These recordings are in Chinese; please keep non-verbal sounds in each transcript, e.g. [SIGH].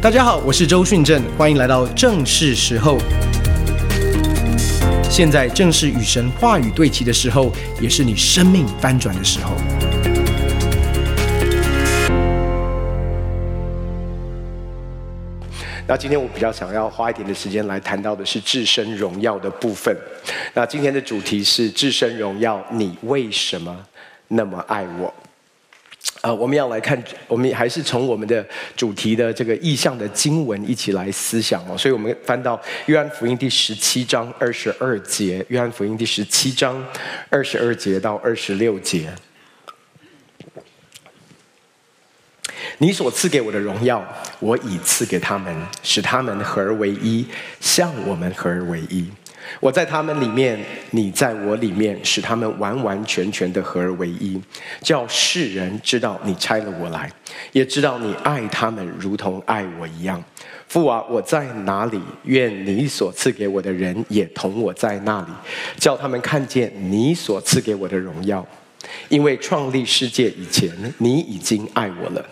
大家好，我是周训正，欢迎来到正是时候。现在正是与神话语对齐的时候，也是你生命翻转的时候。那今天我比较想要花一点的时间来谈到的是至深荣耀的部分。那今天的主题是至深荣耀，你为什么那么爱我？呃，我们要来看，我们还是从我们的主题的这个意象的经文一起来思想哦。所以，我们翻到约翰福音第十七章二十二节，约翰福音第十七章二十二节到二十六节。你所赐给我的荣耀，我已赐给他们，使他们合而为一，像我们合而为一。我在他们里面，你在我里面，使他们完完全全的合而为一，叫世人知道你差了我来，也知道你爱他们如同爱我一样。父啊，我在哪里，愿你所赐给我的人也同我在那里，叫他们看见你所赐给我的荣耀，因为创立世界以前，你已经爱我了。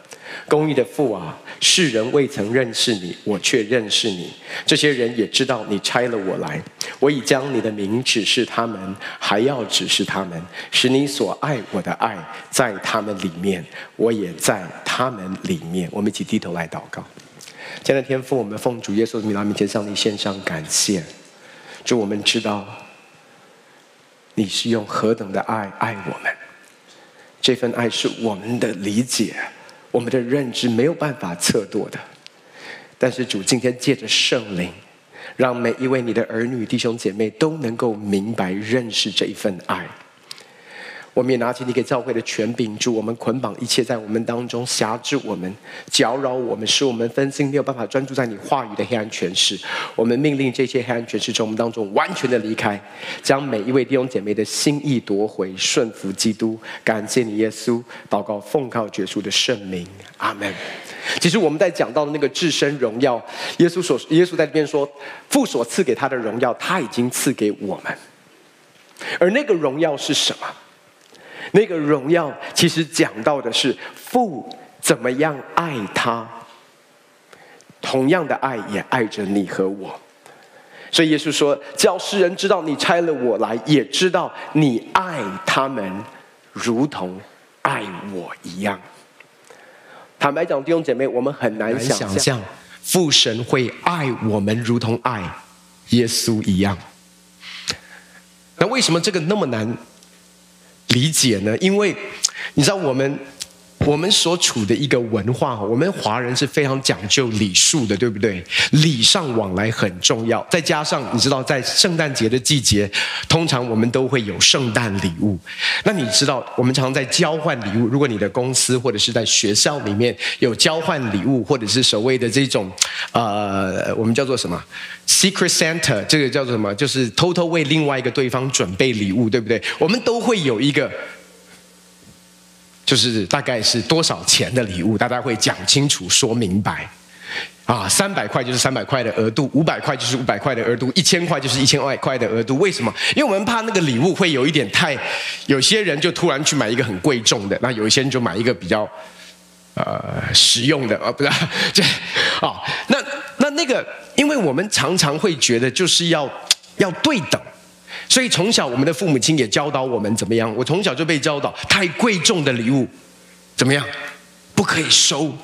公义的父啊，世人未曾认识你，我却认识你。这些人也知道你差了我来。我已将你的名指示他们，还要指示他们，使你所爱我的爱在他们里面，我也在他们里面。我们一起低头来祷告。亲爱的天父，我们奉主耶稣的名来面前向你献上感谢。主，我们知道你是用何等的爱爱我们，这份爱是我们的理解。我们的认知没有办法测度的，但是主今天借着圣灵，让每一位你的儿女弟兄姐妹都能够明白认识这一份爱。我们也拿起你给教会的权柄，主我们捆绑一切在我们当中辖制我们、搅扰我们、使我们分心没有办法专注在你话语的黑暗权势。我们命令这些黑暗权势从我们当中完全的离开，将每一位弟兄姐妹的心意夺回，顺服基督。感谢你，耶稣。祷告奉靠耶稣的圣名，阿门。其实我们在讲到的那个至深荣耀，耶稣所耶稣在这边说，父所赐给他的荣耀，他已经赐给我们。而那个荣耀是什么？那个荣耀其实讲到的是父怎么样爱他，同样的爱也爱着你和我。所以耶稣说：“叫世人知道你差了我来，也知道你爱他们，如同爱我一样。”坦白讲，弟兄姐妹，我们很难想象父神会爱我们，如同爱耶稣一样。那为什么这个那么难？理解呢？因为你知道我们。我们所处的一个文化，我们华人是非常讲究礼数的，对不对？礼尚往来很重要。再加上你知道，在圣诞节的季节，通常我们都会有圣诞礼物。那你知道，我们常在交换礼物。如果你的公司或者是在学校里面有交换礼物，或者是所谓的这种呃，我们叫做什么 Secret Santa，这个叫做什么？就是偷偷为另外一个对方准备礼物，对不对？我们都会有一个。就是大概是多少钱的礼物，大家会讲清楚、说明白。啊，三百块就是三百块的额度，五百块就是五百块的额度，一千块就是一千万块的额度。为什么？因为我们怕那个礼物会有一点太，有些人就突然去买一个很贵重的，那有一些人就买一个比较呃实用的，啊，不是 [LAUGHS] 这啊？那那那个，因为我们常常会觉得就是要要对等。所以从小，我们的父母亲也教导我们怎么样？我从小就被教导，太贵重的礼物怎么样？不可以收。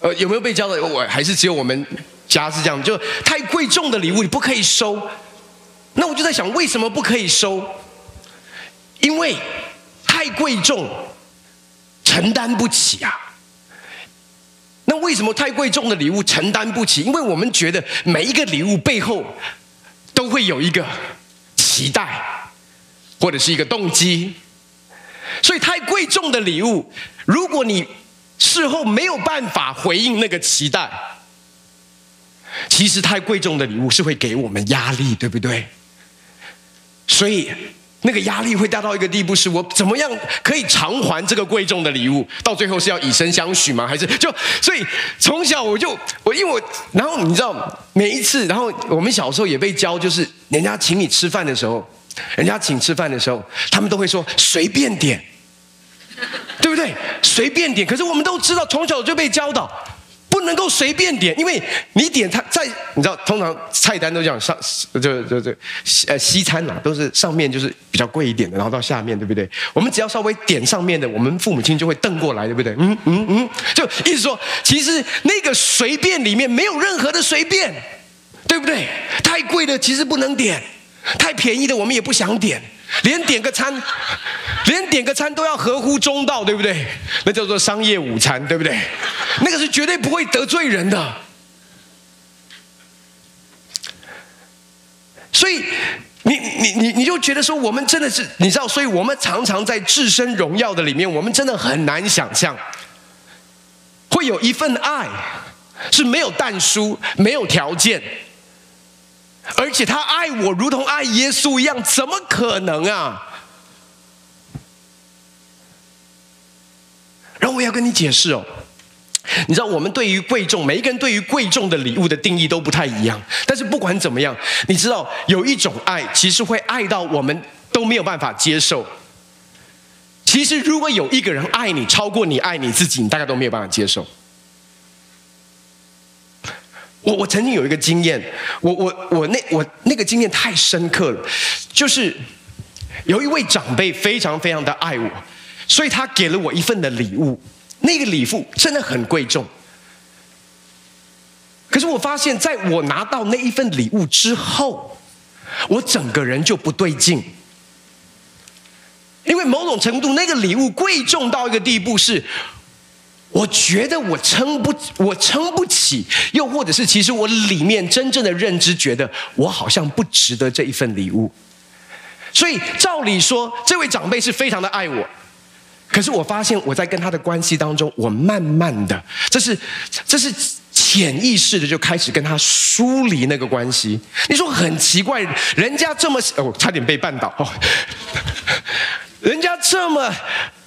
呃，有没有被教导？我还是只有我们家是这样，就太贵重的礼物你不可以收。那我就在想，为什么不可以收？因为太贵重，承担不起啊。那为什么太贵重的礼物承担不起？因为我们觉得每一个礼物背后都会有一个。期待，或者是一个动机，所以太贵重的礼物，如果你事后没有办法回应那个期待，其实太贵重的礼物是会给我们压力，对不对？所以那个压力会大到一个地步，是我怎么样可以偿还这个贵重的礼物？到最后是要以身相许吗？还是就所以从小我就我因为我然后你知道每一次，然后我们小时候也被教就是。人家请你吃饭的时候，人家请吃饭的时候，他们都会说随便点，对不对？随便点。可是我们都知道，从小就被教导，不能够随便点，因为你点它在，你知道，通常菜单都这样上，就就就西呃西餐呐、都是上面就是比较贵一点的，然后到下面，对不对？我们只要稍微点上面的，我们父母亲就会瞪过来，对不对？嗯嗯嗯，就意思说，其实那个随便里面没有任何的随便，对不对？太贵的其实不能点，太便宜的我们也不想点。连点个餐，连点个餐都要合乎中道，对不对？那叫做商业午餐，对不对？那个是绝对不会得罪人的。所以，你你你你就觉得说，我们真的是，你知道，所以我们常常在至深荣耀的里面，我们真的很难想象，会有一份爱是没有但书、没有条件。而且他爱我如同爱耶稣一样，怎么可能啊？然后我要跟你解释哦，你知道我们对于贵重，每一个人对于贵重的礼物的定义都不太一样。但是不管怎么样，你知道有一种爱，其实会爱到我们都没有办法接受。其实如果有一个人爱你超过你爱你自己，你大概都没有办法接受。我我曾经有一个经验，我我我那我那个经验太深刻了，就是有一位长辈非常非常的爱我，所以他给了我一份的礼物，那个礼物真的很贵重。可是我发现，在我拿到那一份礼物之后，我整个人就不对劲，因为某种程度那个礼物贵重到一个地步是。我觉得我撑不，我撑不起，又或者是其实我里面真正的认知觉得我好像不值得这一份礼物，所以照理说，这位长辈是非常的爱我，可是我发现我在跟他的关系当中，我慢慢的，这是这是潜意识的就开始跟他疏离那个关系。你说很奇怪，人家这么哦，差点被绊倒哦，[LAUGHS] 人家这么。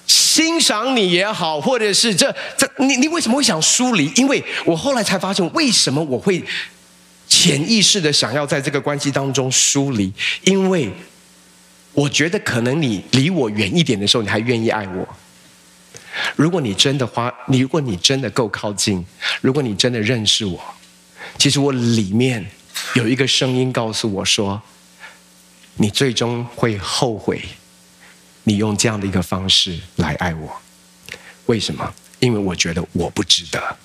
欣赏你也好，或者是这这，你你为什么会想疏离？因为我后来才发现，为什么我会潜意识的想要在这个关系当中疏离？因为我觉得可能你离我远一点的时候，你还愿意爱我。如果你真的花，你如果你真的够靠近，如果你真的认识我，其实我里面有一个声音告诉我说，你最终会后悔。你用这样的一个方式来爱我，为什么？因为我觉得我不值得。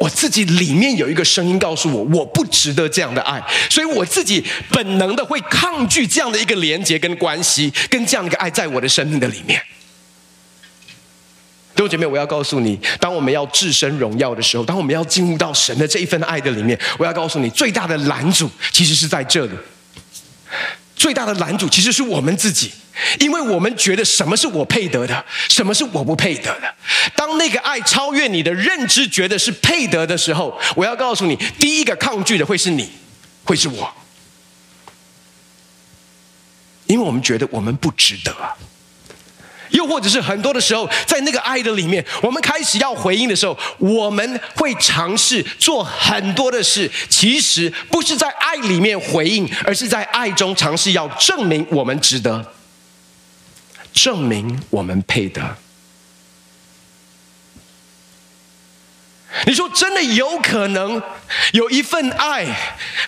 我自己里面有一个声音告诉我，我不值得这样的爱，所以我自己本能的会抗拒这样的一个连接跟关系，跟这样的一个爱在我的生命的里面。弟兄姐妹，我要告诉你，当我们要置身荣耀的时候，当我们要进入到神的这一份爱的里面，我要告诉你，最大的拦阻其实是在这里。最大的拦阻其实是我们自己，因为我们觉得什么是我配得的，什么是我不配得的。当那个爱超越你的认知，觉得是配得的时候，我要告诉你，第一个抗拒的会是你，会是我，因为我们觉得我们不值得。又或者是很多的时候，在那个爱的里面，我们开始要回应的时候，我们会尝试做很多的事，其实不是在爱里面回应，而是在爱中尝试要证明我们值得，证明我们配得。你说真的有可能有一份爱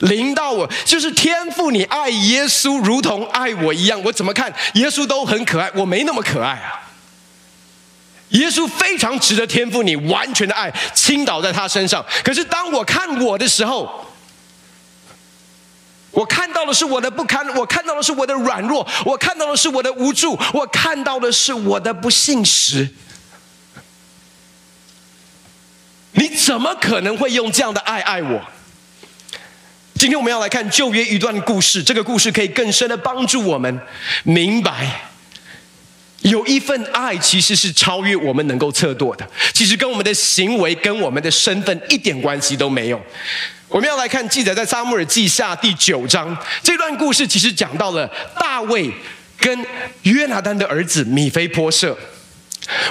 临到我，就是天赋，你爱耶稣如同爱我一样。我怎么看耶稣都很可爱，我没那么可爱啊。耶稣非常值得天赋你完全的爱倾倒在他身上。可是当我看我的时候，我看到的是我的不堪，我看到的是我的软弱，我看到的是我的无助，我看到的是我的不信实。你怎么可能会用这样的爱爱我？今天我们要来看旧约一段故事，这个故事可以更深的帮助我们明白，有一份爱其实是超越我们能够测度的，其实跟我们的行为、跟我们的身份一点关系都没有。我们要来看记载在撒母耳记下第九章，这段故事其实讲到了大卫跟约拿单的儿子米非波设。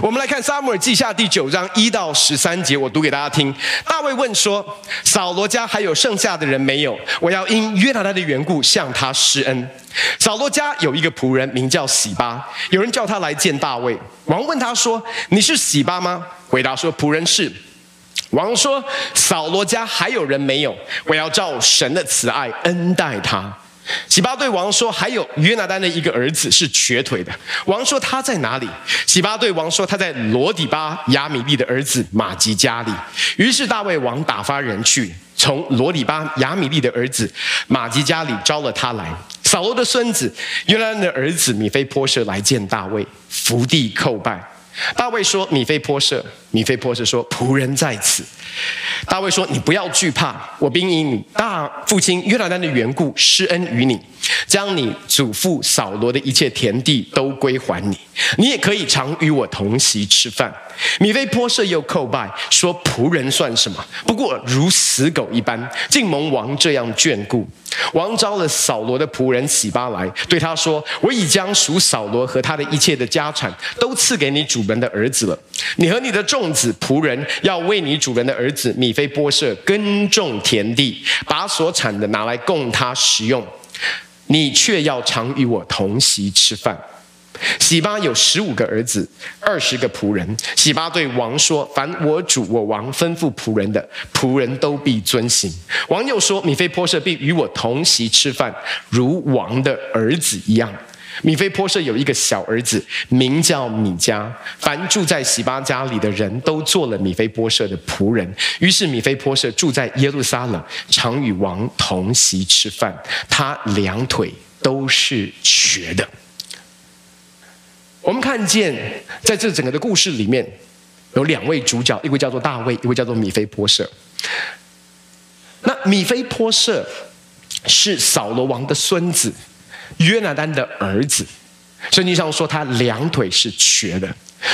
我们来看《撒母耳记下》第九章一到十三节，我读给大家听。大卫问说：“扫罗家还有剩下的人没有？我要因约拿单的缘故向他施恩。”扫罗家有一个仆人名叫洗巴，有人叫他来见大卫。王问他说：“你是洗巴吗？”回答说：“仆人是。”王说：“扫罗家还有人没有？我要照神的慈爱恩待他。”洗巴对王说：“还有约拿单的一个儿子是瘸腿的。”王说：“他在哪里？”洗巴对王说：“他在罗底巴亚米利的儿子玛吉家里。”于是大卫王打发人去，从罗底巴亚米利的儿子玛吉家里招了他来。扫罗的孙子约拿单的儿子米非波设来见大卫，伏地叩拜。大卫说：“米非波设。”米非波设说：“仆人在此。”大卫说：“你不要惧怕，我必因你大父亲约拿丹的缘故施恩于你，将你祖父扫罗的一切田地都归还你。你也可以常与我同席吃饭。”米非波设又叩拜说：“仆人算什么？不过如死狗一般，竟蒙王这样眷顾。”王召了扫罗的仆人洗巴来，对他说：“我已将属扫罗和他的一切的家产都赐给你主人的儿子了。你和你的众子仆人要为你主人的儿子米菲波舍耕种田地，把所产的拿来供他食用。你却要常与我同席吃饭。”洗巴有十五个儿子，二十个仆人。洗巴对王说：“凡我主我王吩咐仆人的，仆人都必遵行。”王又说：“米非波设必与我同席吃饭，如王的儿子一样。”米非波设有一个小儿子，名叫米迦。凡住在洗巴家里的人都做了米非波设的仆人。于是米非波设住在耶路撒冷，常与王同席吃饭。他两腿都是瘸的。我们看见，在这整个的故事里面，有两位主角，一位叫做大卫，一位叫做米菲波设。那米菲波设是扫罗王的孙子，约拿丹的儿子。圣经上说他两腿是瘸的。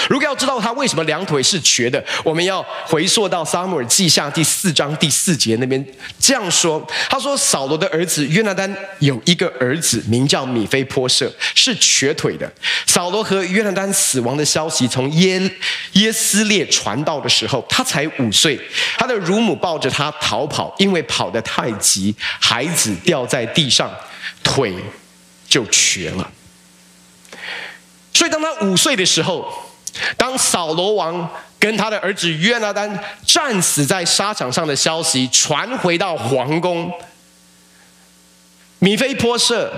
如果要知道他为什么两腿是瘸的，我们要回溯到撒母耳记下第四章第四节那边这样说：他说扫罗的儿子约拿单有一个儿子名叫米非波设，是瘸腿的。扫罗和约拿单死亡的消息从耶耶斯列传到的时候，他才五岁。他的乳母抱着他逃跑，因为跑得太急，孩子掉在地上，腿就瘸了。所以当他五岁的时候。当扫罗王跟他的儿子约拿单战死在沙场上的消息传回到皇宫，米非波设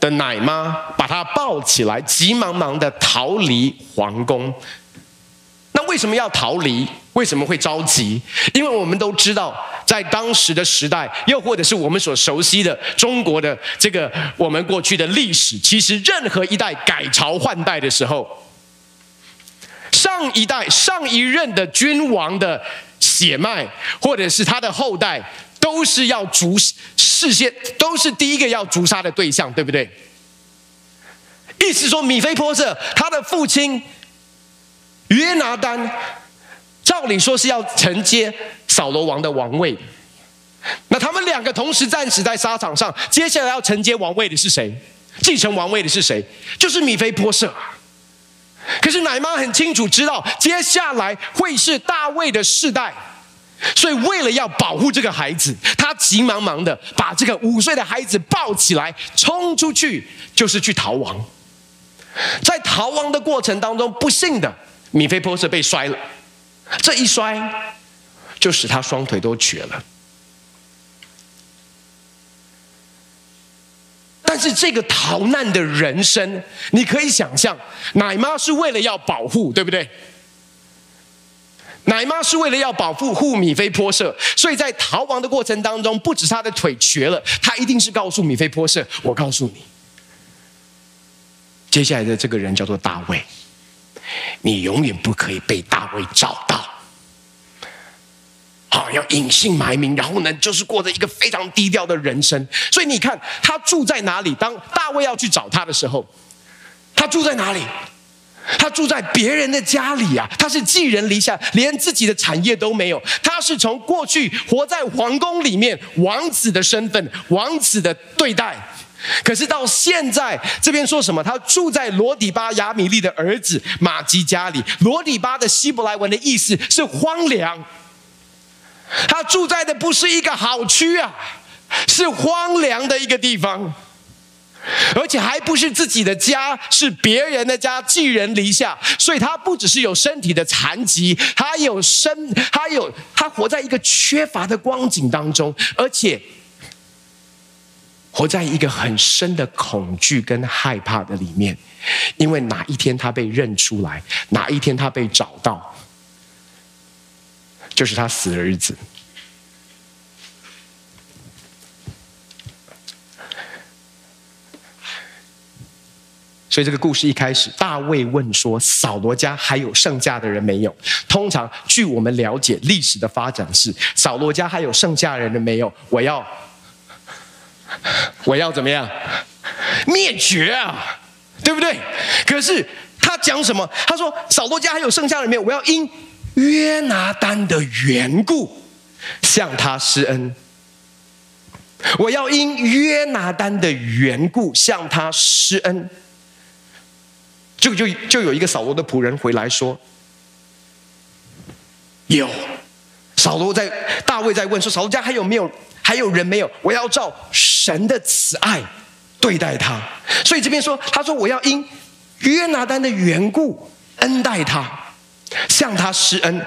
的奶妈把他抱起来，急忙忙的逃离皇宫。那为什么要逃离？为什么会着急？因为我们都知道，在当时的时代，又或者是我们所熟悉的中国的这个我们过去的历史，其实任何一代改朝换代的时候。上一代、上一任的君王的血脉，或者是他的后代，都是要诛事先，都是第一个要诛杀的对象，对不对？意思说，米非波设他的父亲约拿单，照理说是要承接扫罗王的王位。那他们两个同时战死在沙场上，接下来要承接王位的是谁？继承王位的是谁？就是米非波设。可是奶妈很清楚知道，接下来会是大卫的世代，所以为了要保护这个孩子，她急忙忙的把这个五岁的孩子抱起来，冲出去，就是去逃亡。在逃亡的过程当中，不幸的米非波设被摔了，这一摔就使他双腿都瘸了。但是这个逃难的人生，你可以想象，奶妈是为了要保护，对不对？奶妈是为了要保护护米菲波设，所以在逃亡的过程当中，不止他的腿瘸了，他一定是告诉米菲波设：“我告诉你，接下来的这个人叫做大卫，你永远不可以被大卫找到。”好，要隐姓埋名，然后呢，就是过着一个非常低调的人生。所以你看，他住在哪里？当大卫要去找他的时候，他住在哪里？他住在别人的家里啊！他是寄人篱下，连自己的产业都没有。他是从过去活在皇宫里面，王子的身份，王子的对待。可是到现在，这边说什么？他住在罗底巴亚米利的儿子玛吉家里。罗底巴的希伯来文的意思是荒凉。他住在的不是一个好区啊，是荒凉的一个地方。而且还不是自己的家，是别人的家，寄人篱下。所以他不只是有身体的残疾，他有身，他有他活在一个缺乏的光景当中，而且活在一个很深的恐惧跟害怕的里面。因为哪一天他被认出来，哪一天他被找到，就是他死的日子。所以这个故事一开始，大卫问说：“扫罗家还有剩下的人没有？”通常据我们了解，历史的发展是：扫罗家还有剩下人的没有？我要，我要怎么样？灭绝啊，对不对？可是他讲什么？他说：“扫罗家还有剩下的人没有？我要因约拿单的缘故向他施恩。我要因约拿单的缘故向他施恩。”就就就有一个扫罗的仆人回来说：“有。”扫罗在大卫在问说：“扫罗家还有没有？还有人没有？我要照神的慈爱对待他。”所以这边说：“他说我要因约拿单的缘故恩待他，向他施恩，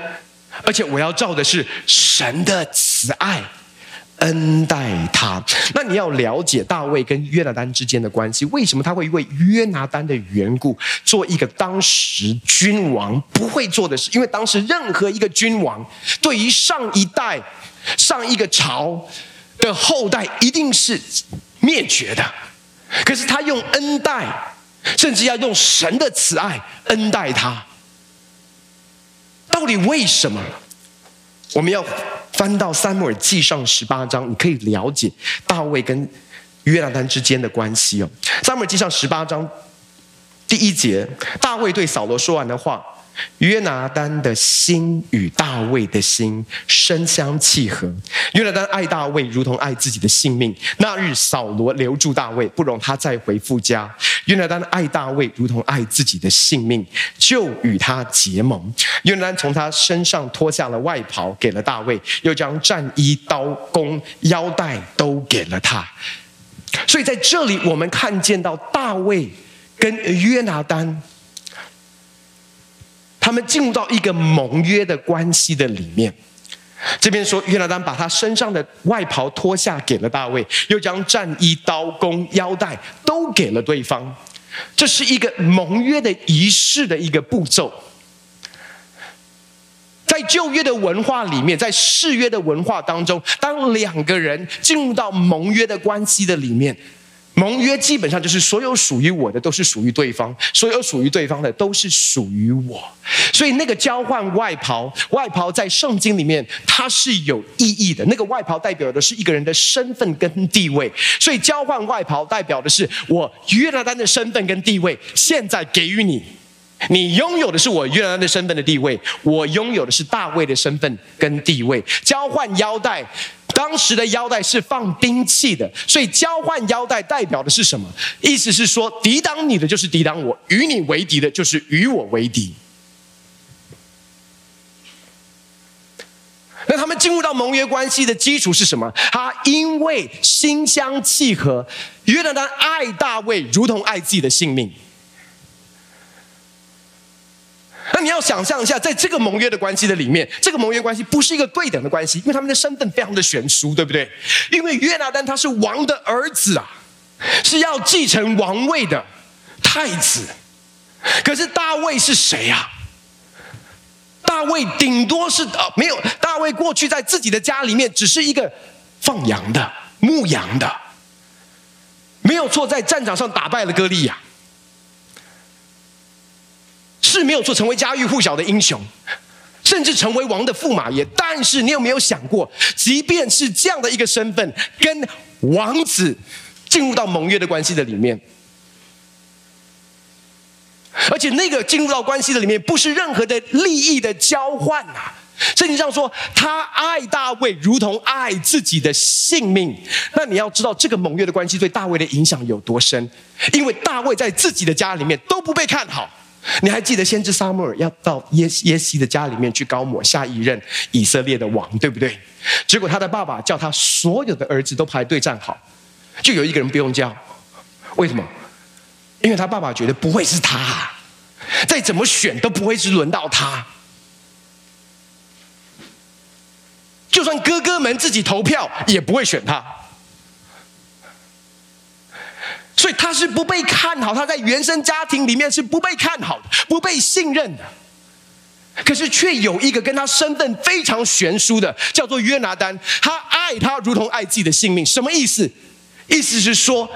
而且我要照的是神的慈爱。”恩待他，那你要了解大卫跟约拿单之间的关系。为什么他会为约拿单的缘故做一个当时君王不会做的事？因为当时任何一个君王对于上一代、上一个朝的后代一定是灭绝的，可是他用恩待，甚至要用神的慈爱恩待他。到底为什么？我们要。翻到撒母耳记上十八章，你可以了解大卫跟约拿丹之间的关系哦。撒母耳记上十八章第一节，大卫对扫罗说完的话。约拿单的心与大卫的心深相契合。约拿单爱大卫如同爱自己的性命。那日扫罗留住大卫，不容他再回父家。约拿单爱大卫如同爱自己的性命，就与他结盟。约拿单从他身上脱下了外袍，给了大卫，又将战衣、刀弓、腰带都给了他。所以在这里，我们看见到大卫跟约拿单。他们进入到一个盟约的关系的里面。这边说，约拿单把他身上的外袍脱下给了大卫，又将战衣、刀弓、腰带都给了对方。这是一个盟约的仪式的一个步骤。在旧约的文化里面，在誓约的文化当中，当两个人进入到盟约的关系的里面。盟约基本上就是所有属于我的都是属于对方，所有属于对方的都是属于我。所以那个交换外袍，外袍在圣经里面它是有意义的。那个外袍代表的是一个人的身份跟地位，所以交换外袍代表的是我约拿单的身份跟地位，现在给予你，你拥有的是我约拿单的身份的地位，我拥有的是大卫的身份跟地位。交换腰带。当时的腰带是放兵器的，所以交换腰带代表的是什么？意思是说，抵挡你的就是抵挡我，与你为敌的就是与我为敌。那他们进入到盟约关系的基础是什么？他因为心相契合，约拿单爱大卫如同爱自己的性命。那你要想象一下，在这个盟约的关系的里面，这个盟约关系不是一个对等的关系，因为他们的身份非常的悬殊，对不对？因为约拿单他是王的儿子啊，是要继承王位的太子。可是大卫是谁呀？大卫顶多是呃没有，大卫过去在自己的家里面只是一个放羊的、牧羊的，没有错，在战场上打败了歌利亚。是没有做成为家喻户晓的英雄，甚至成为王的驸马爷。但是你有没有想过，即便是这样的一个身份，跟王子进入到盟约的关系的里面，而且那个进入到关系的里面，不是任何的利益的交换啊。圣经上说，他爱大卫如同爱自己的性命。那你要知道，这个盟约的关系对大卫的影响有多深？因为大卫在自己的家里面都不被看好。你还记得先知撒母耳要到耶耶西的家里面去膏抹下一任以色列的王，对不对？结果他的爸爸叫他所有的儿子都排队站好，就有一个人不用叫，为什么？因为他爸爸觉得不会是他，再怎么选都不会是轮到他。就算哥哥们自己投票，也不会选他。所以他是不被看好，他在原生家庭里面是不被看好的，不被信任的。可是却有一个跟他身份非常悬殊的，叫做约拿单，他爱他如同爱自己的性命。什么意思？意思是说，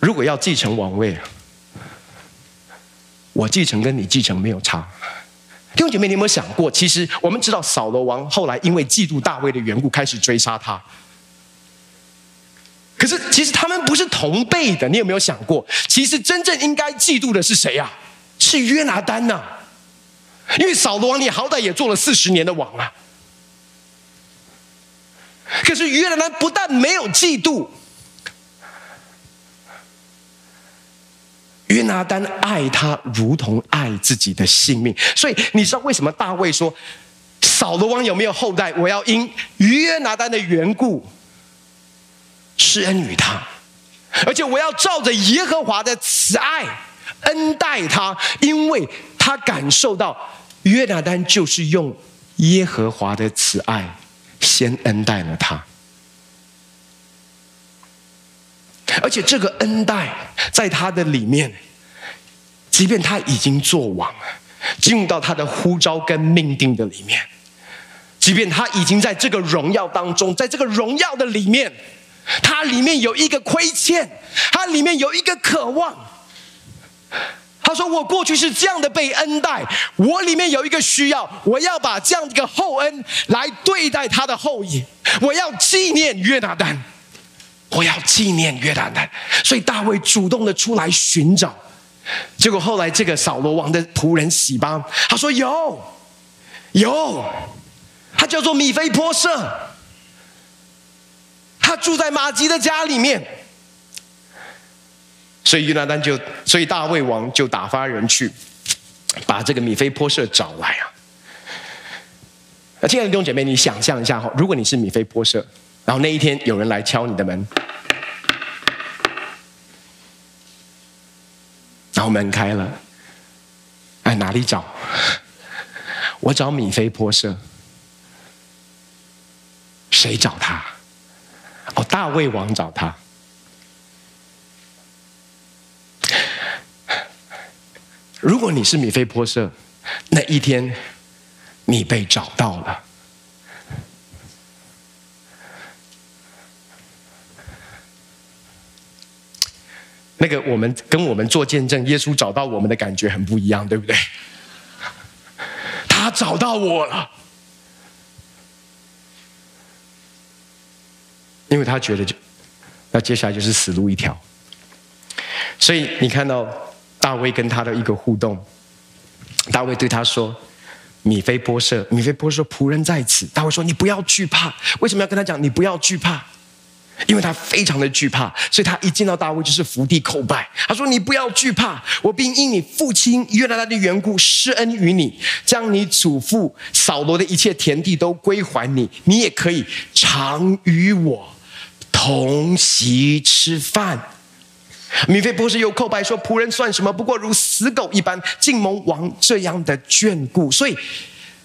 如果要继承王位，我继承跟你继承没有差。弟兄姐妹，你有没有想过？其实我们知道扫罗王后来因为嫉妒大卫的缘故，开始追杀他。可是其实他们不是同辈的，你有没有想过？其实真正应该嫉妒的是谁呀？是约拿单呐！因为扫罗王你好歹也做了四十年的王啊。可是约拿单不但没有嫉妒。约拿单爱他如同爱自己的性命，所以你知道为什么大卫说扫罗王有没有后代？我要因约拿单的缘故施恩于他，而且我要照着耶和华的慈爱恩待他，因为他感受到约拿单就是用耶和华的慈爱先恩待了他。而且这个恩待在他的里面，即便他已经做王了，进入到他的呼召跟命定的里面，即便他已经在这个荣耀当中，在这个荣耀的里面，他里面有一个亏欠，他里面有一个渴望。他说：“我过去是这样的被恩待，我里面有一个需要，我要把这样一个厚恩来对待他的后裔，我要纪念约拿单。”我要纪念约拿单，所以大卫主动的出来寻找，结果后来这个扫罗王的仆人洗巴，他说有，有，他叫做米非波设，他住在玛吉的家里面，所以约拿单就，所以大卫王就打发人去，把这个米非波设找来啊。那亲爱的弟兄姐妹，你想象一下哈，如果你是米非波设。然后那一天有人来敲你的门，然后门开了，哎，哪里找？我找米非波设。谁找他？哦，大卫王找他。如果你是米菲波设，那一天你被找到了。那个我们跟我们做见证，耶稣找到我们的感觉很不一样，对不对？他找到我了，因为他觉得就那接下来就是死路一条。所以你看到大卫跟他的一个互动，大卫对他说：“米非波设，米非波设仆人在此。”大卫说：“你不要惧怕。”为什么要跟他讲？你不要惧怕。因为他非常的惧怕，所以他一见到大卫就是伏地叩拜。他说：“你不要惧怕，我并因你父亲约拿单的缘故施恩于你，将你祖父扫罗的一切田地都归还你，你也可以常与我同席吃饭。”米非波设又叩拜说：“仆人算什么？不过如死狗一般，竟蒙王这样的眷顾。”所以，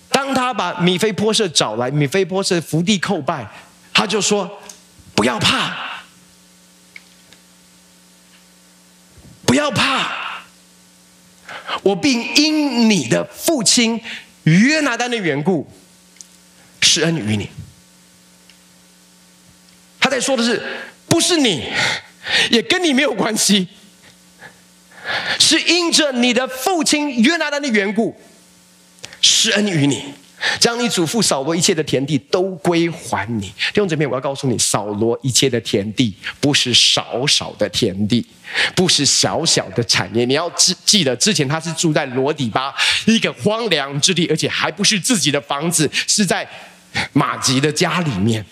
当他把米非波设找来，米非波设伏地叩拜，他就说。不要怕，不要怕，我并因你的父亲约拿单的缘故施恩于你。他在说的是，不是你，也跟你没有关系，是因着你的父亲约拿单的缘故施恩于你。将你祖父扫罗一切的田地都归还你。弟兄姊妹，我要告诉你，扫罗一切的田地不是少少的田地，不是小小的产业。你要记记得，之前他是住在罗底巴一个荒凉之地，而且还不是自己的房子，是在玛吉的家里面，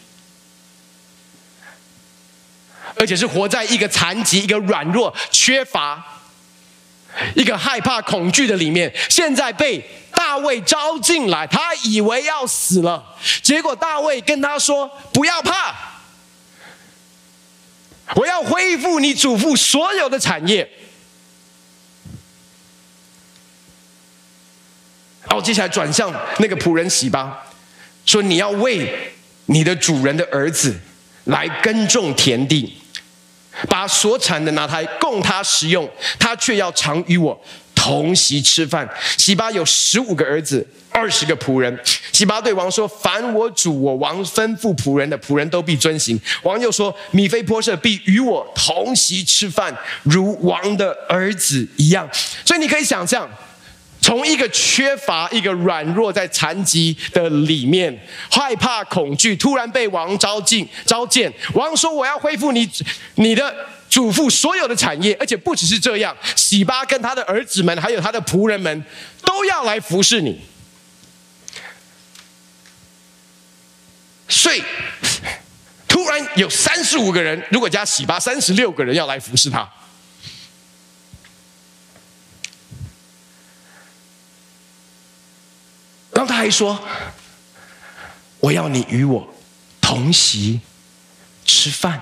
而且是活在一个残疾、一个软弱、缺乏、一个害怕、恐惧的里面。现在被。大卫招进来，他以为要死了，结果大卫跟他说：“不要怕，我要恢复你祖父所有的产业。然后接下来转向那个仆人洗巴，说：“你要为你的主人的儿子来耕种田地，把所产的拿来供他食用，他却要常与我同席吃饭。”洗巴有十五个儿子，二十个仆人。洗巴对王说：“凡我主我王吩咐仆人的，仆人都必遵行。”王又说：“米菲波设必与我同席吃饭，如王的儿子一样。”所以你可以想象。从一个缺乏、一个软弱、在残疾的里面，害怕、恐惧，突然被王召进、召见。王说：“我要恢复你、你的祖父所有的产业，而且不只是这样，喜巴跟他的儿子们，还有他的仆人们，都要来服侍你。”所以，突然有三十五个人，如果加喜巴，三十六个人要来服侍他。然后他还说：“我要你与我同席吃饭，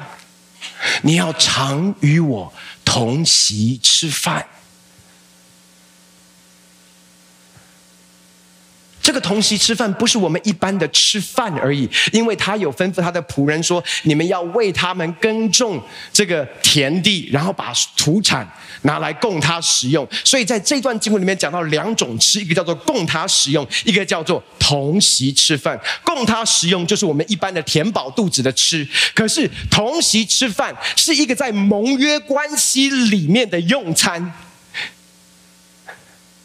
你要常与我同席吃饭。”这个同席吃饭不是我们一般的吃饭而已，因为他有吩咐他的仆人说：“你们要为他们耕种这个田地，然后把土产拿来供他食用。”所以在这段经文里面讲到两种吃，一个叫做供他食用，一个叫做同席吃饭。供他食用就是我们一般的填饱肚子的吃，可是同席吃饭是一个在盟约关系里面的用餐，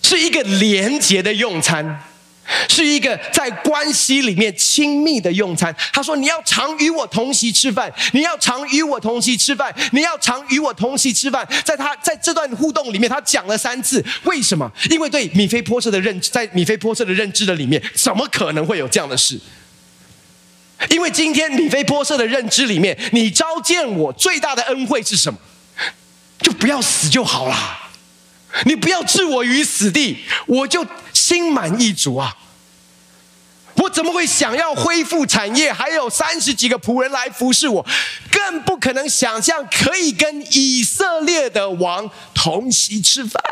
是一个廉洁的用餐。是一个在关系里面亲密的用餐。他说：“你要常与我同席吃饭，你要常与我同席吃饭，你要常与我同席吃饭。”在他在这段互动里面，他讲了三次。为什么？因为对米非波设的认知，在米非波设的认知的里面，怎么可能会有这样的事？因为今天米非波设的认知里面，你召见我最大的恩惠是什么？就不要死就好了。你不要置我于死地，我就心满意足啊！我怎么会想要恢复产业？还有三十几个仆人来服侍我，更不可能想象可以跟以色列的王同席吃饭。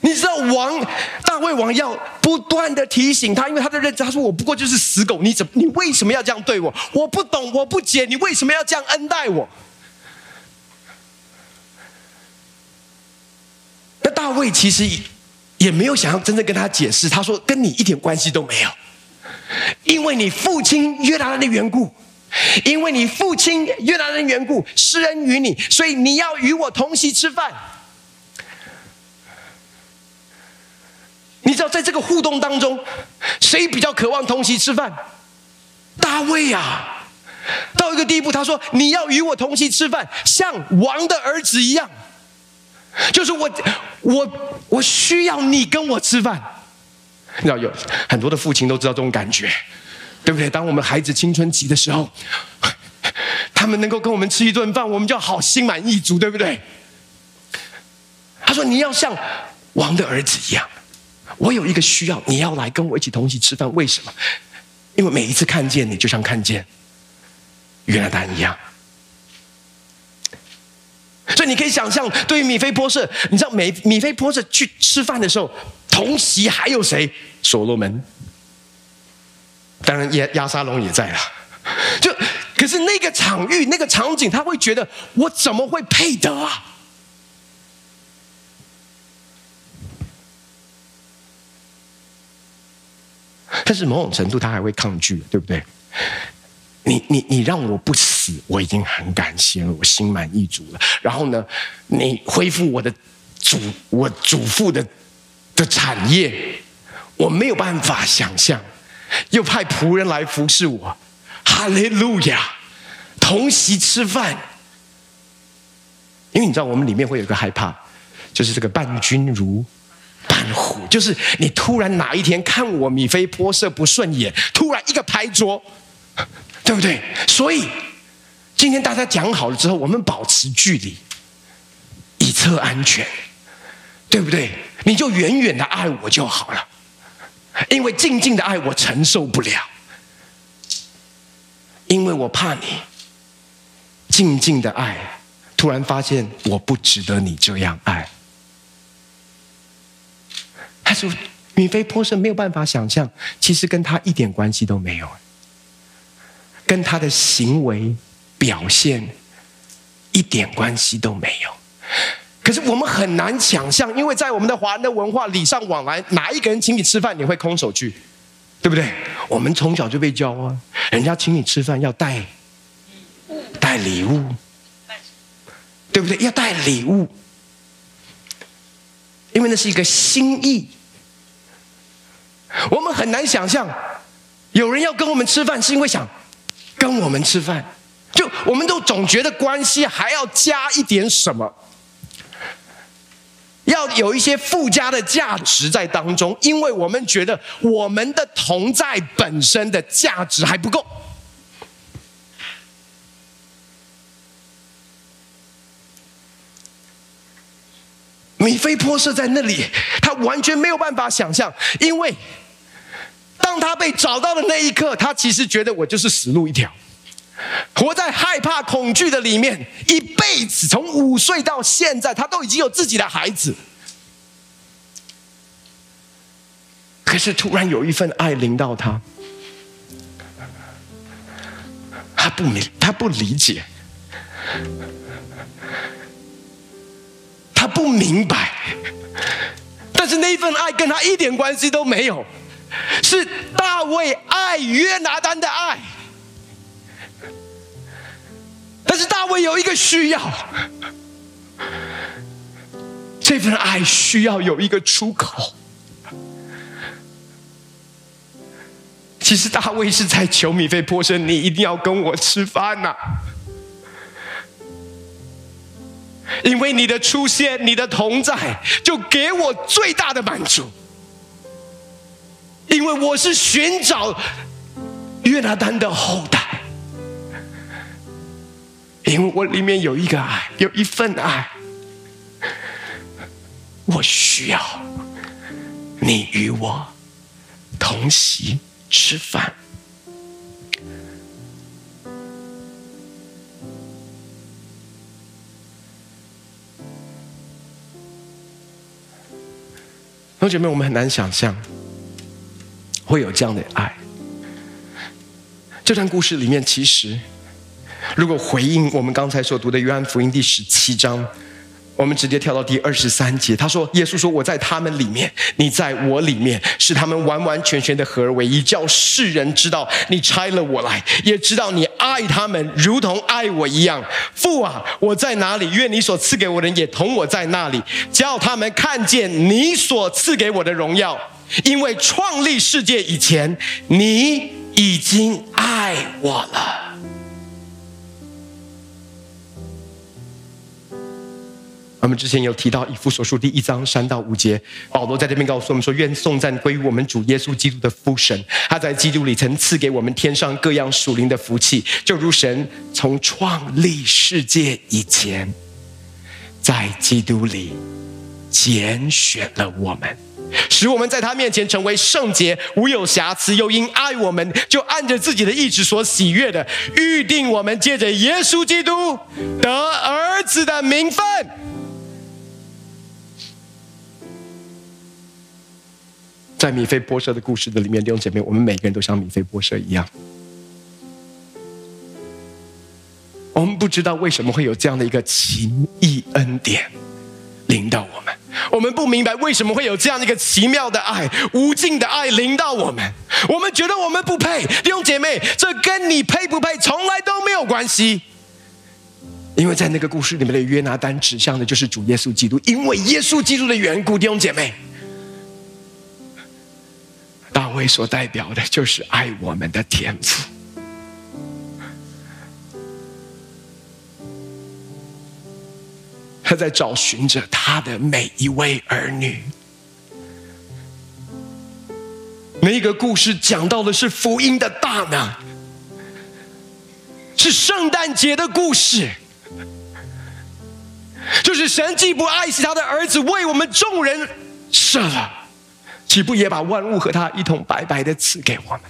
你知道王大卫王要不断的提醒他，因为他的认知，他说我不过就是死狗，你怎你为什么要这样对我？我不懂，我不解，你为什么要这样恩待我？大卫其实也没有想要真正跟他解释。他说：“跟你一点关系都没有，因为你父亲约拿单的缘故，因为你父亲约拿单的缘故施恩于你，所以你要与我同席吃饭。”你知道，在这个互动当中，谁比较渴望同席吃饭？大卫啊！到一个地步，他说：“你要与我同席吃饭，像王的儿子一样。”就是我，我，我需要你跟我吃饭。你知道，有很多的父亲都知道这种感觉，对不对？当我们孩子青春期的时候，他们能够跟我们吃一顿饭，我们就好心满意足，对不对？他说：“你要像王的儿子一样，我有一个需要，你要来跟我一起同席吃饭。为什么？因为每一次看见你，就像看见约拿单一样。”所以你可以想象，对于米非波设，你知道米米非波设去吃饭的时候，同席还有谁？所罗门，当然亚押沙龙也在了。就可是那个场域、那个场景，他会觉得我怎么会配得啊？但是某种程度，他还会抗拒，对不对？你你你让我不死，我已经很感谢了，我心满意足了。然后呢，你恢复我的祖我祖父的的产业，我没有办法想象。又派仆人来服侍我，哈利路亚，同席吃饭。因为你知道，我们里面会有一个害怕，就是这个伴君如伴虎，就是你突然哪一天看我米菲波色不顺眼，突然一个拍桌。对不对？所以今天大家讲好了之后，我们保持距离，以策安全，对不对？你就远远的爱我就好了，因为静静的爱我承受不了，因为我怕你静静的爱，突然发现我不值得你这样爱。他说：“米非波设没有办法想象，其实跟他一点关系都没有，跟他的行为表现一点关系都没有。可是我们很难想象，因为在我们的华人的文化礼尚往来，哪一个人请你吃饭你会空手去？对不对？我们从小就被教啊，人家请你吃饭要带带礼物，对不对？要带礼物。”因为那是一个心意，我们很难想象，有人要跟我们吃饭，是因为想跟我们吃饭，就我们都总觉得关系还要加一点什么，要有一些附加的价值在当中，因为我们觉得我们的同在本身的价值还不够。米菲波设在那里，他完全没有办法想象，因为当他被找到的那一刻，他其实觉得我就是死路一条，活在害怕、恐惧的里面，一辈子从五岁到现在，他都已经有自己的孩子，可是突然有一份爱临到他，他不明，他不理解。他不明白，但是那一份爱跟他一点关系都没有，是大卫爱约拿单的爱。但是大卫有一个需要，这份爱需要有一个出口。其实大卫是在求米非波设，你一定要跟我吃饭呐、因为你的出现，你的同在，就给我最大的满足。因为我是寻找约拿单的后代，因为我里面有一个爱，有一份爱，我需要你与我同席吃饭。同学们，我们很难想象会有这样的爱。这段故事里面，其实如果回应我们刚才所读的《约翰福音》第十七章。我们直接跳到第二十三节，他说：“耶稣说，我在他们里面，你在我里面，使他们完完全全的合而为一，叫世人知道你差了我来，也知道你爱他们如同爱我一样。父啊，我在哪里，愿你所赐给我的人也同我在那里，叫他们看见你所赐给我的荣耀。因为创立世界以前，你已经爱我了。”我们之前有提到以弗所书第一章三到五节，保罗在这边告诉我们说：“愿颂赞归于我们主耶稣基督的父神，他在基督里曾赐给我们天上各样属灵的福气，就如神从创立世界以前，在基督里拣选了我们，使我们在他面前成为圣洁，无有瑕疵。又因爱我们，就按着自己的意志所喜悦的，预定我们借着耶稣基督得儿子的名分。”在米非波设的故事的里面，弟兄姐妹，我们每个人都像米非波设一样，我们不知道为什么会有这样的一个情义恩典临到我们，我们不明白为什么会有这样一个奇妙的爱、无尽的爱临到我们，我们觉得我们不配，弟兄姐妹，这跟你配不配从来都没有关系，因为在那个故事里面的约拿单指向的就是主耶稣基督，因为耶稣基督的缘故，弟兄姐妹。大卫所代表的就是爱我们的天赋，他在找寻着他的每一位儿女。那个故事讲到的是福音的大能，是圣诞节的故事，就是神既不爱惜他的儿子，为我们众人舍了。岂不也把万物和他一同白白的赐给我们？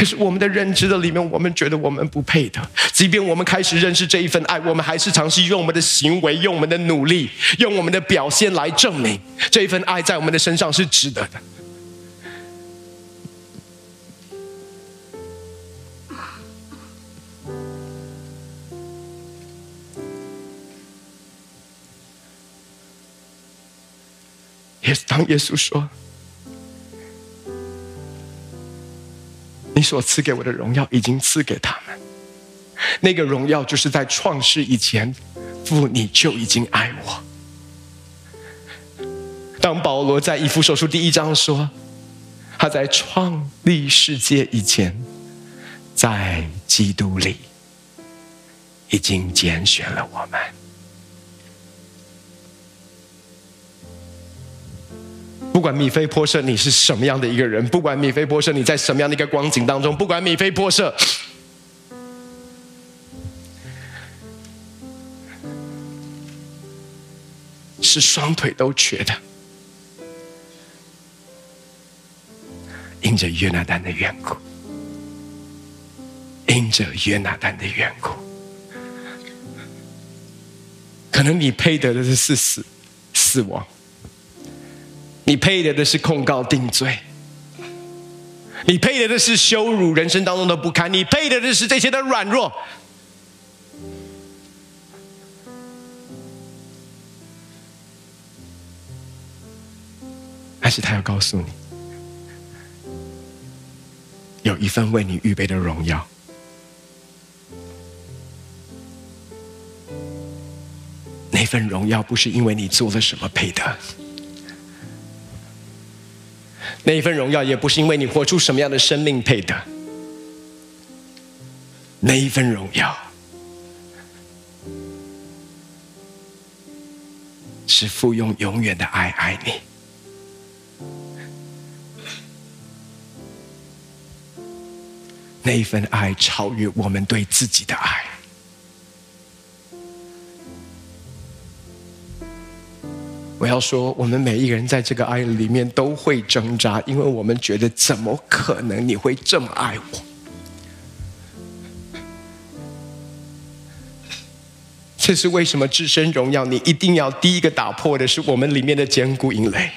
可是我们的认知的里面，我们觉得我们不配的。即便我们开始认识这一份爱，我们还是尝试用我们的行为、用我们的努力、用我们的表现来证明这一份爱在我们的身上是值得的。也当耶稣说。你所赐给我的荣耀，已经赐给他们。那个荣耀，就是在创世以前，父你就已经爱我。当保罗在以弗所书第一章说，他在创立世界以前，在基督里已经拣选了我们。不管米非波设你是什么样的一个人，不管米非波设你在什么样的一个光景当中，不管米非波设是双腿都瘸的，因着约拿单的缘故，因着约拿单的缘故，可能你配得的是死死亡。你配得的是控告定罪，你配得的是羞辱人生当中的不堪，你配得的是这些的软弱。但是他要告诉你，有一份为你预备的荣耀，那份荣耀不是因为你做了什么配得。那一份荣耀也不是因为你活出什么样的生命配得，那一份荣耀是父用永远的爱爱你，那一份爱超越我们对自己的爱。要说，我们每一个人在这个爱里面都会挣扎，因为我们觉得怎么可能你会这么爱我？这是为什么？至身荣耀，你一定要第一个打破的是我们里面的坚固营垒，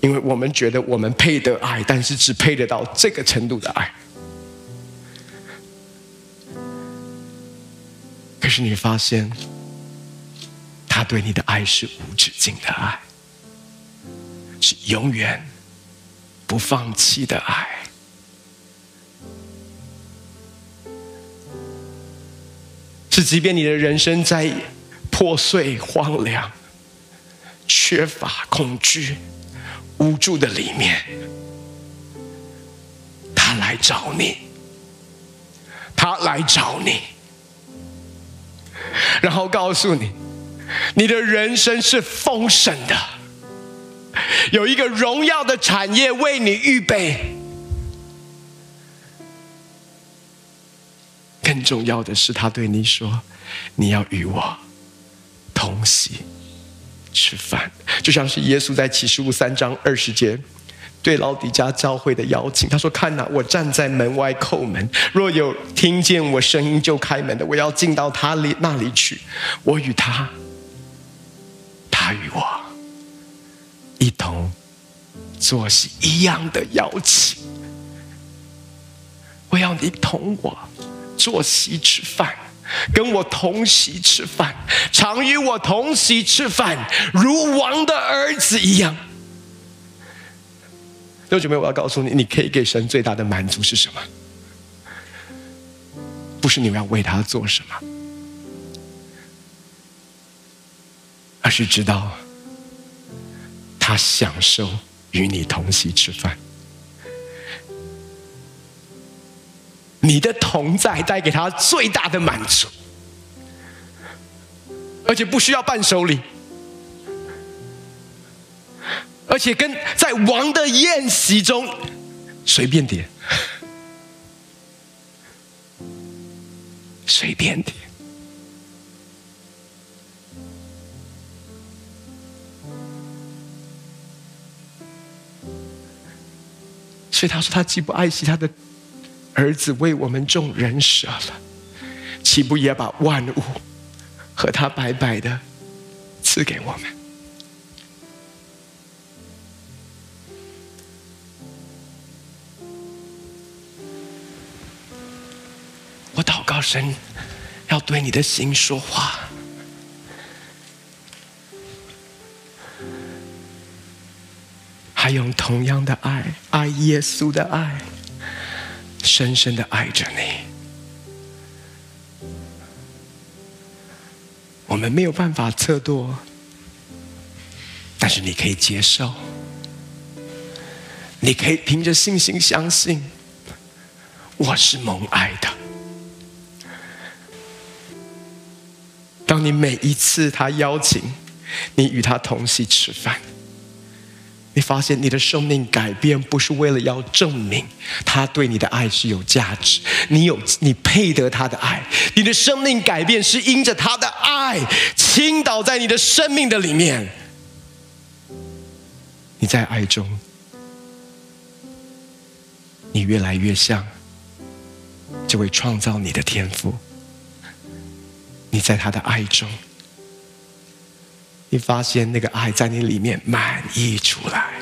因为我们觉得我们配得爱，但是只配得到这个程度的爱。可是你发现。他对你的爱是无止境的爱，是永远不放弃的爱，是即便你的人生在破碎、荒凉、缺乏、恐惧、无助的里面，他来找你，他来找你，然后告诉你。你的人生是丰盛的，有一个荣耀的产业为你预备。更重要的是，他对你说：“你要与我同席吃饭。”就像是耶稣在启示录三章二十节对老底嘉教会的邀请，他说：“看哪，我站在门外叩门，若有听见我声音就开门的，我要进到他里那里去，我与他。”他与我一同坐席，一样的邀请。我要你同我坐席吃饭，跟我同席吃饭，常与我同席吃饭，如王的儿子一样。弟兄姐妹，我要告诉你，你可以给神最大的满足是什么？不是你们要为他做什么。而是知道，他享受与你同席吃饭，你的同在带给他最大的满足，而且不需要伴手礼，而且跟在王的宴席中随便点，随便点。所以他说，他既不爱惜他的儿子为我们众人舍了，岂不也把万物和他白白的赐给我们？我祷告神要对你的心说话。还用同样的爱，爱耶稣的爱，深深的爱着你。我们没有办法测度，但是你可以接受，你可以凭着信心相信，我是蒙爱的。当你每一次他邀请你与他同席吃饭。你发现你的生命改变不是为了要证明他对你的爱是有价值，你有你配得他的爱。你的生命改变是因着他的爱倾倒在你的生命的里面。你在爱中，你越来越像这位创造你的天赋。你在他的爱中。你发现那个爱在你里面满溢出来，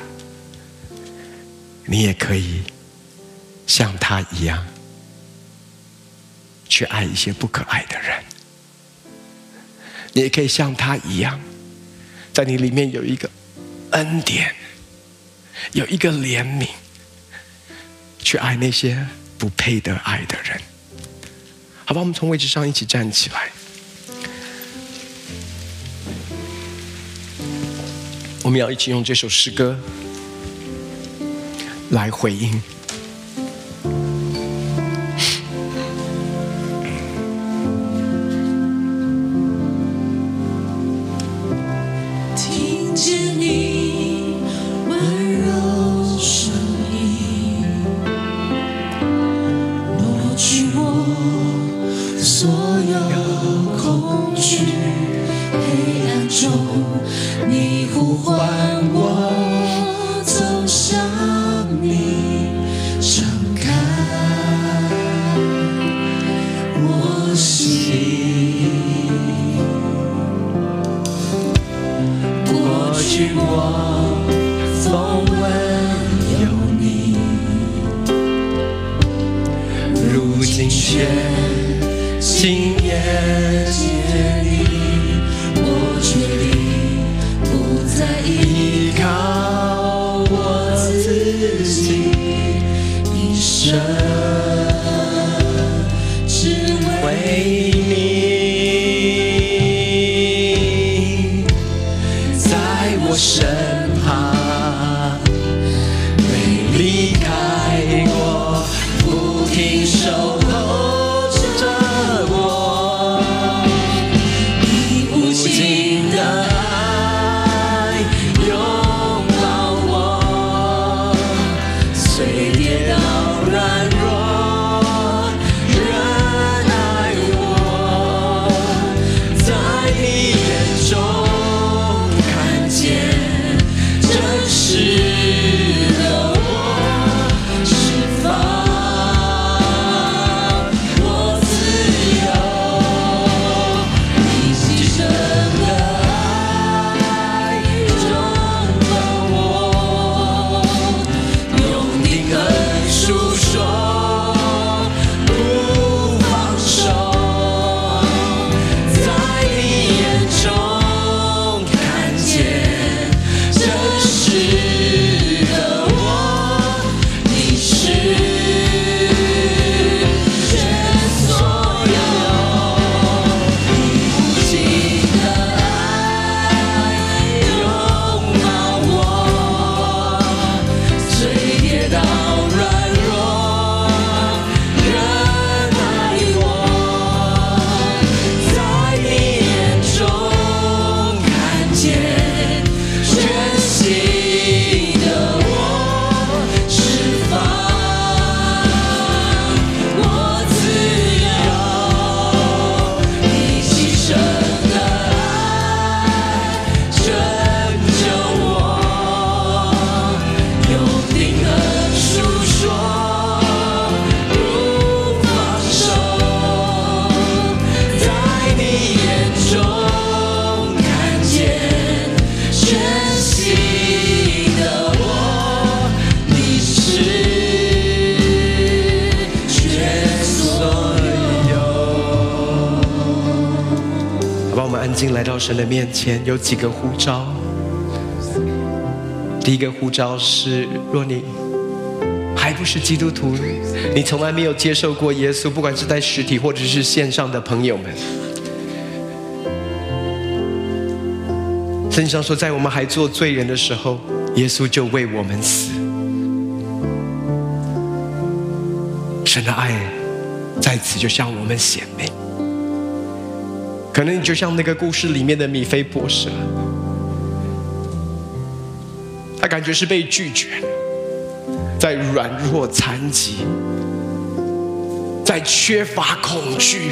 你也可以像他一样去爱一些不可爱的人。你也可以像他一样，在你里面有一个恩典，有一个怜悯，去爱那些不配得爱的人。好吧，我们从位置上一起站起来。我们要一起用这首诗歌来回应。前，有几个呼召。第一个呼召是：若你还不是基督徒，你从来没有接受过耶稣，不管是在实体或者是线上的朋友们，圣经上说，在我们还做罪人的时候，耶稣就为我们死。神的爱在此就向我们显明。可能你就像那个故事里面的米菲博士，他感觉是被拒绝，在软弱残疾，在缺乏恐惧，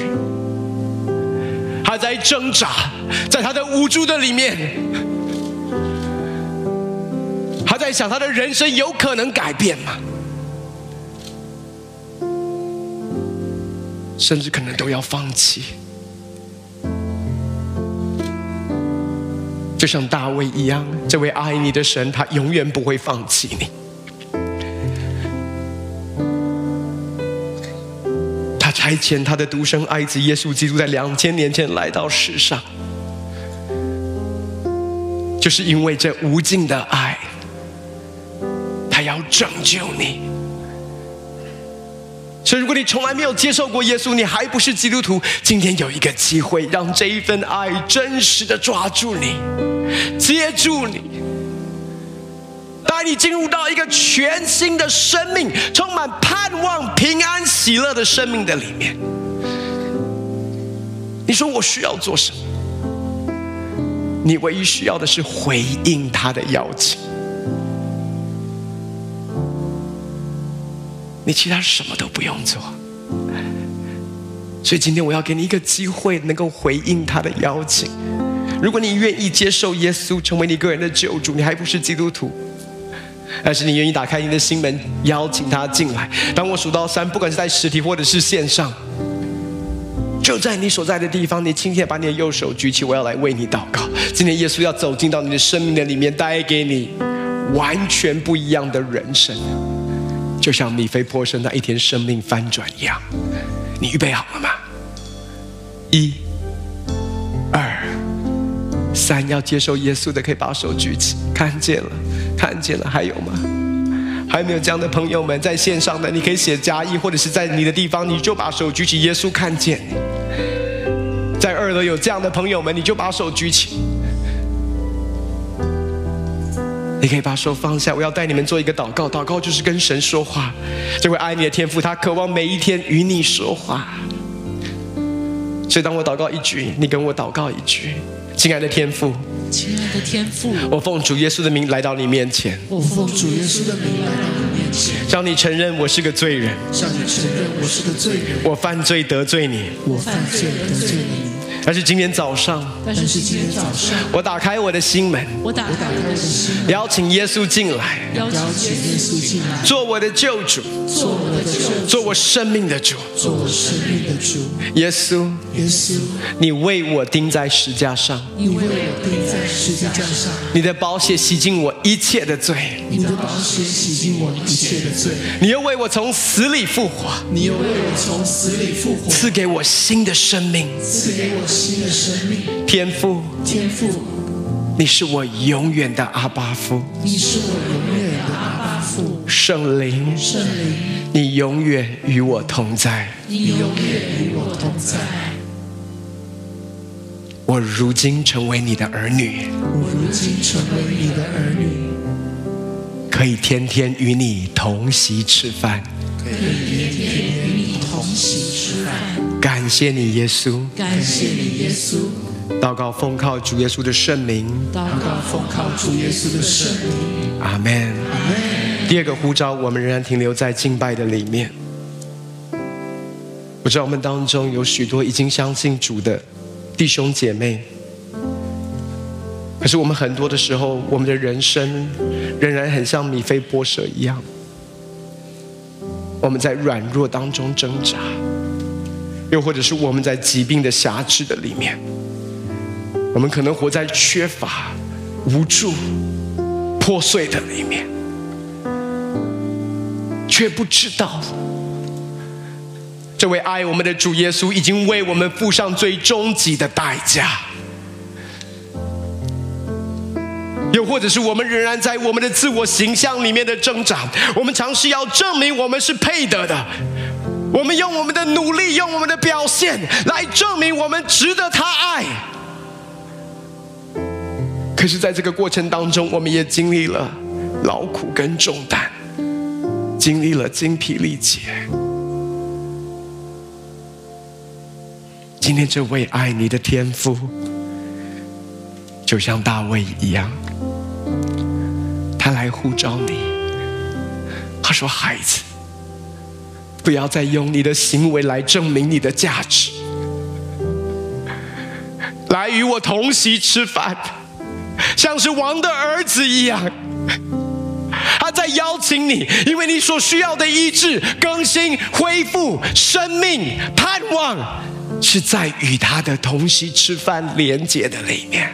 他在挣扎，在他的无助的里面，他在想他的人生有可能改变吗？甚至可能都要放弃。就像大卫一样，这位爱你的神，他永远不会放弃你。他差遣他的独生爱子耶稣基督在两千年前来到世上，就是因为这无尽的爱，他要拯救你。所以，如果你从来没有接受过耶稣，你还不是基督徒，今天有一个机会，让这一份爱真实的抓住你，接住你，带你进入到一个全新的生命，充满盼望、平安、喜乐的生命的里面。你说我需要做什么？你唯一需要的是回应他的邀请。你其他什么都不用做，所以今天我要给你一个机会，能够回应他的邀请。如果你愿意接受耶稣成为你个人的救主，你还不是基督徒，但是你愿意打开你的心门，邀请他进来。当我数到三，不管是在实体或者是线上，就在你所在的地方，你轻轻把你的右手举起，我要来为你祷告。今天耶稣要走进到你的生命的里面，带给你完全不一样的人生。就像米非波设那一天生命翻转一样，你预备好了吗？一、三，要接受耶稣的可以把手举起，看见了，看见了，还有吗？还有没有这样的朋友们在线上的？你可以写加一，或者是在你的地方，你就把手举起，耶稣看见。在二楼有这样的朋友们，你就把手举起。你可以把手放下，我要带你们做一个祷告。祷告就是跟神说话。这位爱你的天父，他渴望每一天与你说话。所以当我祷告一句，你跟我祷告一句。亲爱的天父，亲爱的天父，我奉主耶稣的名来到你面前。我奉主耶稣的名来到你面前，向你承认我是个罪人。向你承认我是个罪人。我犯罪得罪你。我犯罪得罪你。但是今天早上，但是今天早上，我打开我的心门，我打开我的心门，邀请耶稣进来，邀请耶稣进来，做我的救主，做我的救主，做我生命的主，做我生命的主。耶稣，耶稣，你为我钉在石架上，你为我钉在十字架上，你的宝血洗净我一切的罪，你的宝血洗净我一切的罪，你又为我从死里复活，你又为我从死里复活，赐给我新的生命，赐给我新的生命。天父，天父，你是我永远的阿巴父，你是我永远的阿巴父。圣灵，圣灵，你永远与我同在，你永远与我同在。我如今成为你的儿女，我如今成为你的儿女，可以天天与你同席吃饭，可以天天与你同席吃饭。感谢你，耶稣，感谢你，耶稣。祷告奉靠主耶稣的圣名，祷告奉靠主耶稣的圣名。阿门。阿门。第二个呼召，我们仍然停留在敬拜的里面。我知道我们当中有许多已经相信主的。弟兄姐妹，可是我们很多的时候，我们的人生仍然很像米菲波设一样，我们在软弱当中挣扎，又或者是我们在疾病的辖制的里面，我们可能活在缺乏、无助、破碎的里面，却不知道。这位爱我们的主耶稣已经为我们付上最终极的代价，又或者是我们仍然在我们的自我形象里面的挣扎，我们尝试要证明我们是配得的，我们用我们的努力，用我们的表现来证明我们值得他爱。可是，在这个过程当中，我们也经历了劳苦跟重担，经历了精疲力竭。今天，这位爱你的天父，就像大卫一样。他来呼召你，他说：“孩子，不要再用你的行为来证明你的价值，来与我同席吃饭，像是王的儿子一样。”他在邀请你，因为你所需要的医治、更新、恢复、生命、盼望，是在与他的同席吃饭连接的里面。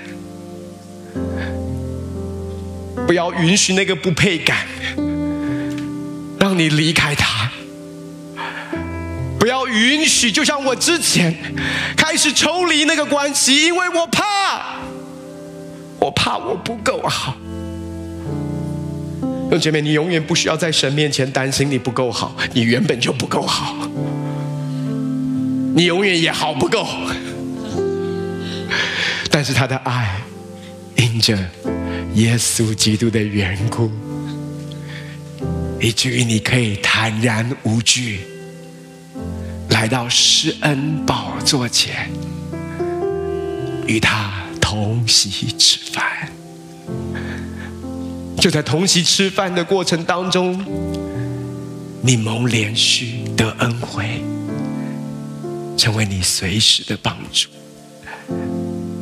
不要允许那个不配感让你离开他。不要允许，就像我之前开始抽离那个关系，因为我怕，我怕我不够好。弟兄姐妹，你永远不需要在神面前担心你不够好，你原本就不够好，你永远也好不够。但是他的爱，因着。耶稣基督的缘故，以至于你可以坦然无惧来到施恩宝座前，与他同席吃饭。就在同席吃饭的过程当中，你蒙怜恤得恩惠，成为你随时的帮助。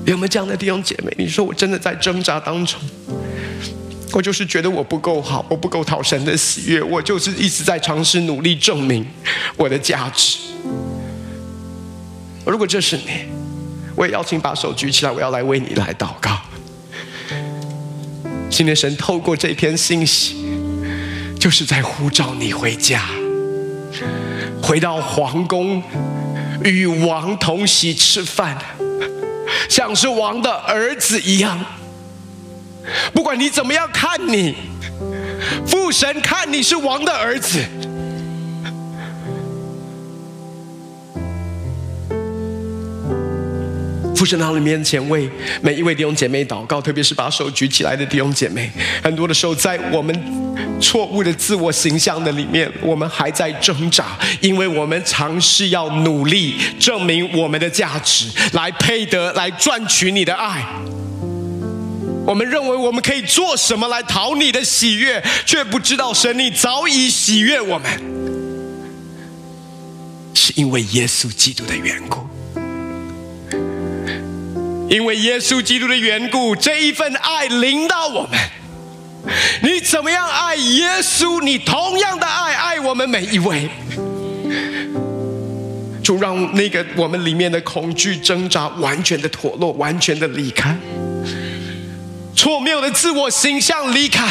有没有这样的弟兄姐妹？你说我真的在挣扎当中，我就是觉得我不够好，我不够讨神的喜悦，我就是一直在尝试努力证明我的价值。如果这是你，我也邀请把手举起来，我要来为你来祷告。今天神透过这篇信息，就是在呼召你回家，回到皇宫，与王同席吃饭。像是王的儿子一样，不管你怎么样看你，父神看你是王的儿子。父神到你面前为每一位弟兄姐妹祷告，特别是把手举起来的弟兄姐妹。很多的时候，在我们错误的自我形象的里面，我们还在挣扎，因为我们尝试要努力证明我们的价值，来配得，来赚取你的爱。我们认为我们可以做什么来讨你的喜悦，却不知道神你早已喜悦我们，是因为耶稣基督的缘故。因为耶稣基督的缘故，这一份爱临到我们。你怎么样爱耶稣？你同样的爱爱我们每一位。就让那个我们里面的恐惧挣扎完全的脱落，完全的离开，错谬的自我形象离开。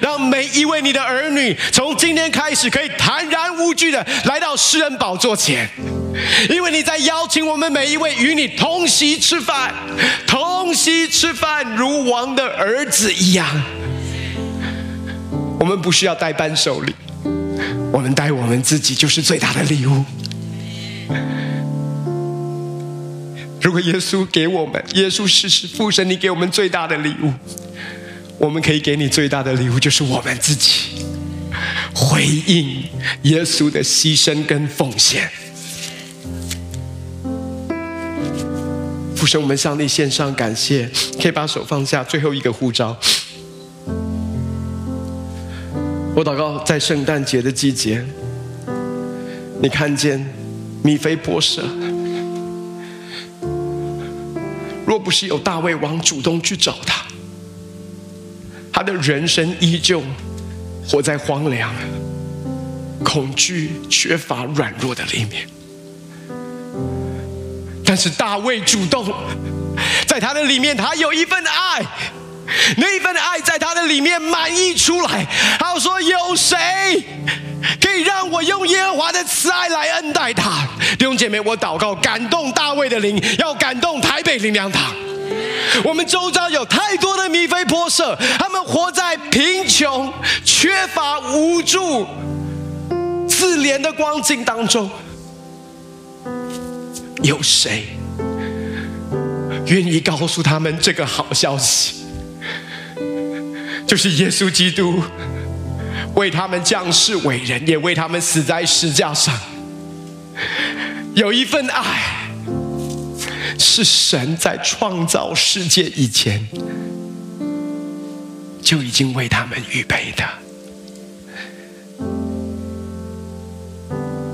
让每一位你的儿女从今天开始可以坦然无惧的来到施恩宝座前，因为你在邀请我们每一位与你同席吃饭，同席吃饭如王的儿子一样。我们不需要带伴手礼，我们带我们自己就是最大的礼物。如果耶稣给我们，耶稣是是父神，你给我们最大的礼物。我们可以给你最大的礼物，就是我们自己回应耶稣的牺牲跟奉献。父神，我们向你献上感谢，可以把手放下。最后一个呼召，我祷告，在圣诞节的季节，你看见米非波设，若不是有大卫王主动去找他。他的人生依旧活在荒凉、恐惧、缺乏、软弱的里面，但是大卫主动在他的里面，他有一份爱，那一份爱在他的里面满溢出来。他说：“有谁可以让我用耶和华的慈爱来恩待他。弟兄姐妹，我祷告，感动大卫的灵，要感动台北灵粮堂。我们周遭有太多的米非波设，他们活在贫穷、缺乏、无助、自怜的光景当中。有谁愿意告诉他们这个好消息？就是耶稣基督为他们降世为人，也为他们死在十架上。有一份爱，是神在创造世界以前就已经为他们预备的。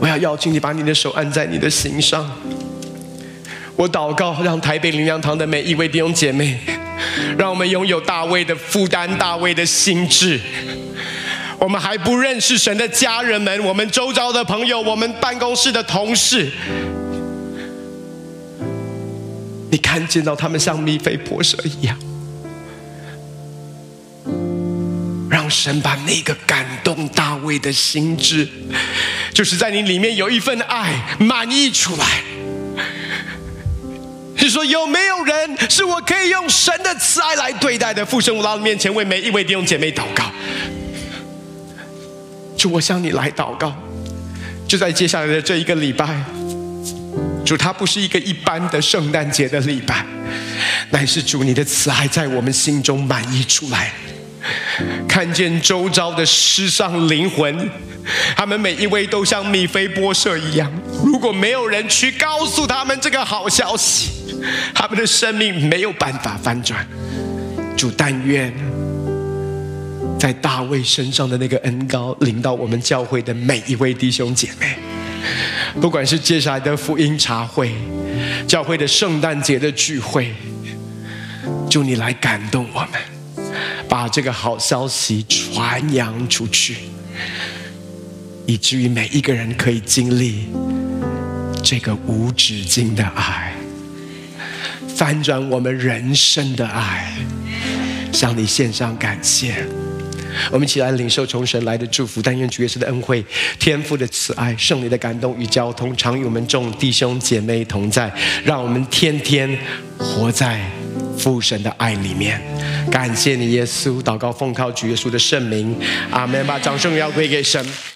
我要邀请你把你的手按在你的心上。我祷告，让台北灵粮堂的每一位弟兄姐妹，让我们拥有大卫的负担、大卫的心志。我们还不认识神的家人们，我们周遭的朋友，我们办公室的同事，你看见到他们像米非波设一样，让神把那个感动大卫的心志，就是在你里面有一份爱满溢出来。你说有没有人是我可以用神的慈爱来对待的？父神，我到面前为每一位弟兄姐妹祷告。主，我向你来祷告。就在接下来的这一个礼拜，主，它不是一个一般的圣诞节的礼拜，乃是主你的慈爱在我们心中满溢出来。看见周遭的失丧灵魂，他们每一位都像米非波设一样。如果没有人去告诉他们这个好消息，他们的生命没有办法翻转。主，但愿在大卫身上的那个恩膏临到我们教会的每一位弟兄姐妹，不管是接下来的福音茶会、教会的圣诞节的聚会，祝你来感动我们。把这个好消息传扬出去，以至于每一个人可以经历这个无止境的爱，翻转我们人生的爱，向你献上感谢。我们一起来领受从神来的祝福，但愿主耶稣的恩惠、天父的慈爱、圣灵的感动与交通，常与我们众弟兄姐妹同在，让我们天天活在父神的爱里面。感谢你，耶稣。祷告奉靠主耶稣的圣名，阿门。把掌声要归给神。